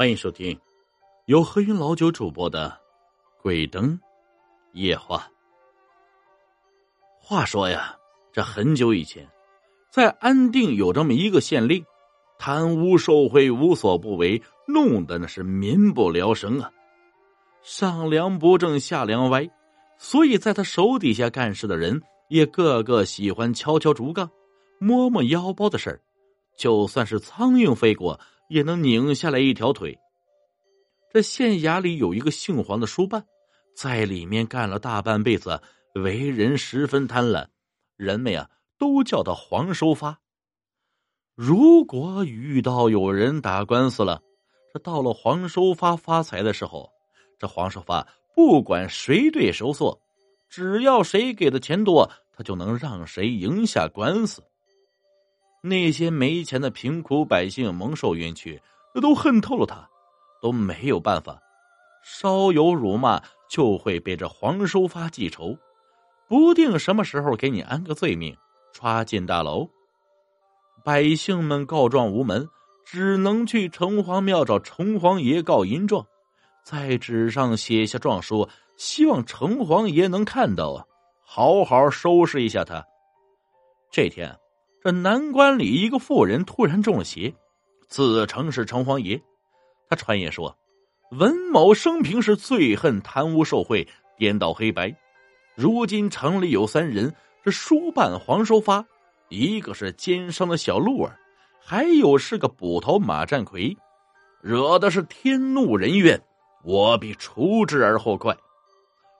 欢迎收听由黑云老九主播的《鬼灯夜话》。话说呀，这很久以前，在安定有这么一个县令，贪污受贿无所不为，弄得那是民不聊生啊。上梁不正下梁歪，所以在他手底下干事的人也个个喜欢敲敲竹杠、摸摸腰包的事儿，就算是苍蝇飞过。也能拧下来一条腿。这县衙里有一个姓黄的书办，在里面干了大半辈子，为人十分贪婪，人们呀都叫他黄收发。如果遇到有人打官司了，这到了黄收发发财的时候，这黄收发不管谁对收错，只要谁给的钱多，他就能让谁赢下官司。那些没钱的贫苦百姓蒙受冤屈，都恨透了他，都没有办法。稍有辱骂，就会被这黄收发记仇，不定什么时候给你安个罪名，抓进大牢。百姓们告状无门，只能去城隍庙找城隍爷告银状，在纸上写下状书，希望城隍爷能看到啊，好好收拾一下他。这天。这南关里一个妇人突然中了邪，自称是城隍爷。他传言说，文某生平是最恨贪污受贿、颠倒黑白。如今城里有三人：这书办黄收发，一个是奸商的小鹿儿，还有是个捕头马占奎，惹的是天怒人怨。我必除之而后快。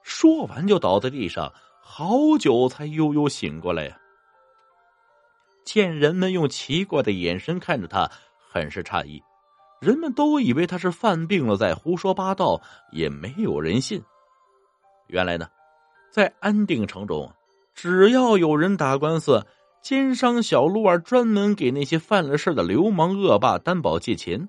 说完就倒在地上，好久才悠悠醒过来呀。见人们用奇怪的眼神看着他，很是诧异。人们都以为他是犯病了，在胡说八道，也没有人信。原来呢，在安定城中，只要有人打官司，奸商小鹿儿专门给那些犯了事的流氓恶霸担保借钱，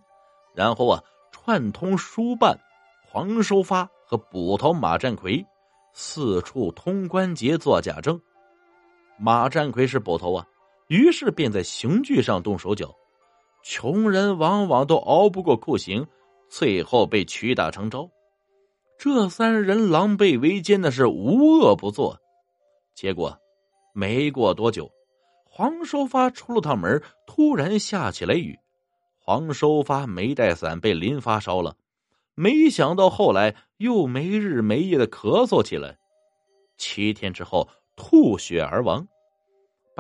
然后啊，串通书办黄收发和捕头马占奎，四处通关节做假证。马占奎是捕头啊。于是便在刑具上动手脚，穷人往往都熬不过酷刑，最后被屈打成招。这三人狼狈为奸的是无恶不作，结果没过多久，黄收发出了趟门，突然下起了雨，黄收发没带伞被淋发烧了，没想到后来又没日没夜的咳嗽起来，七天之后吐血而亡。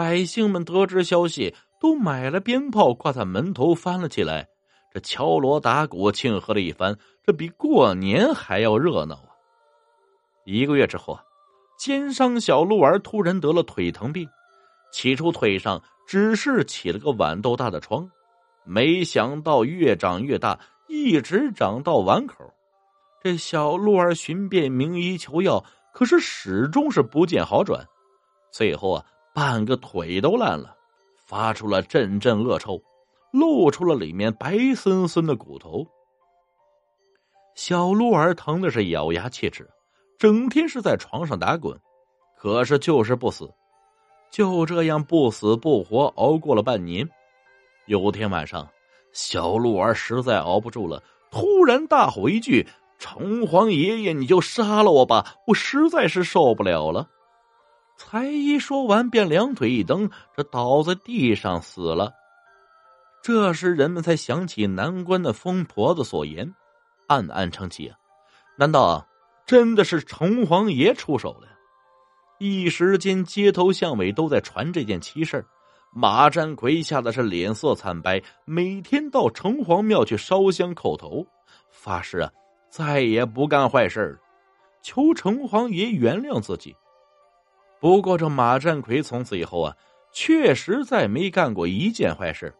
百姓们得知消息，都买了鞭炮挂在门头翻了起来。这敲锣打鼓庆贺了一番，这比过年还要热闹啊！一个月之后啊，奸商小鹿儿突然得了腿疼病，起初腿上只是起了个豌豆大的疮，没想到越长越大，一直长到碗口。这小鹿儿寻遍名医求药，可是始终是不见好转，最后啊。半个腿都烂了，发出了阵阵恶臭，露出了里面白森森的骨头。小鹿儿疼的是咬牙切齿，整天是在床上打滚，可是就是不死。就这样不死不活熬过了半年。有天晚上，小鹿儿实在熬不住了，突然大吼一句：“城隍爷爷，你就杀了我吧！我实在是受不了了。”才一说完，便两腿一蹬，这倒在地上死了。这时人们才想起南关的疯婆子所言，暗暗称奇啊！难道真的是城隍爷出手了？一时间，街头巷尾都在传这件奇事马占奎吓得是脸色惨白，每天到城隍庙去烧香叩头，发誓啊，再也不干坏事了求城隍爷原谅自己。不过，这马占奎从此以后啊，确实再没干过一件坏事。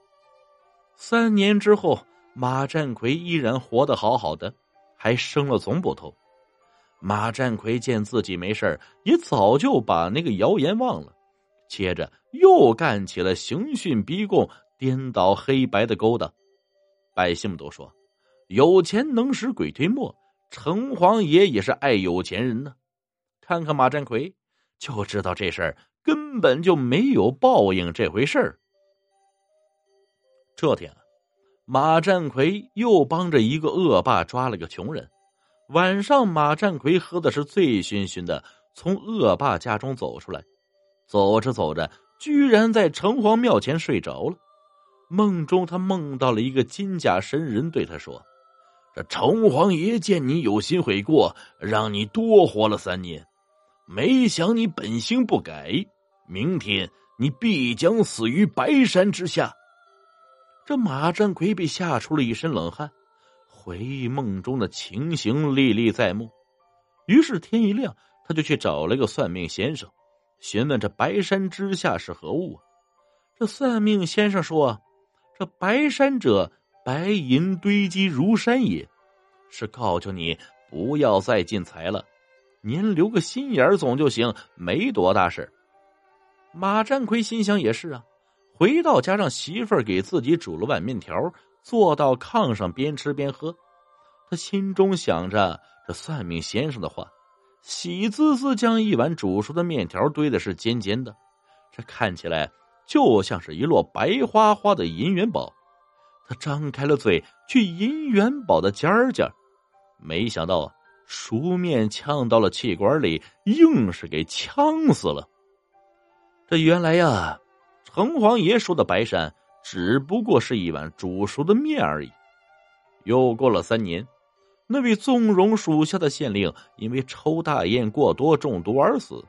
三年之后，马占奎依然活得好好的，还升了总捕头。马占奎见自己没事也早就把那个谣言忘了，接着又干起了刑讯逼供、颠倒黑白的勾当。百姓们都说，有钱能使鬼推磨，城隍爷也是爱有钱人呢。看看马占奎。就知道这事儿根本就没有报应这回事儿。这天，马占奎又帮着一个恶霸抓了个穷人。晚上，马占奎喝的是醉醺醺的，从恶霸家中走出来，走着走着，居然在城隍庙前睡着了。梦中，他梦到了一个金甲神人，对他说：“这城隍爷见你有心悔过，让你多活了三年，没想你本性不改，明天你必将死于白山之下。”这马占奎被吓出了一身冷汗，回忆梦中的情形历历在目。于是天一亮，他就去找了个算命先生，询问这白山之下是何物。这算命先生说：“这白山者，白银堆积如山也，是告诉你不要再进财了，您留个心眼儿总就行，没多大事。”马占奎心想也是啊。回到家，让媳妇儿给自己煮了碗面条，坐到炕上边吃边喝。他心中想着这算命先生的话，喜滋滋将一碗煮熟的面条堆的是尖尖的，这看起来就像是一摞白花花的银元宝。他张开了嘴去银元宝的尖儿尖，没想到啊熟面呛到了气管里，硬是给呛死了。这原来呀。城隍爷说的白山只不过是一碗煮熟的面而已。又过了三年，那位纵容属下的县令因为抽大烟过多中毒而死，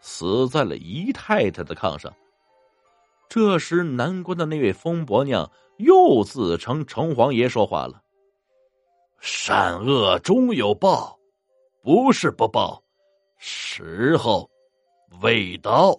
死在了姨太太的炕上。这时，南关的那位疯婆娘又自称城隍爷说话了：“善恶终有报，不是不报，时候未到。”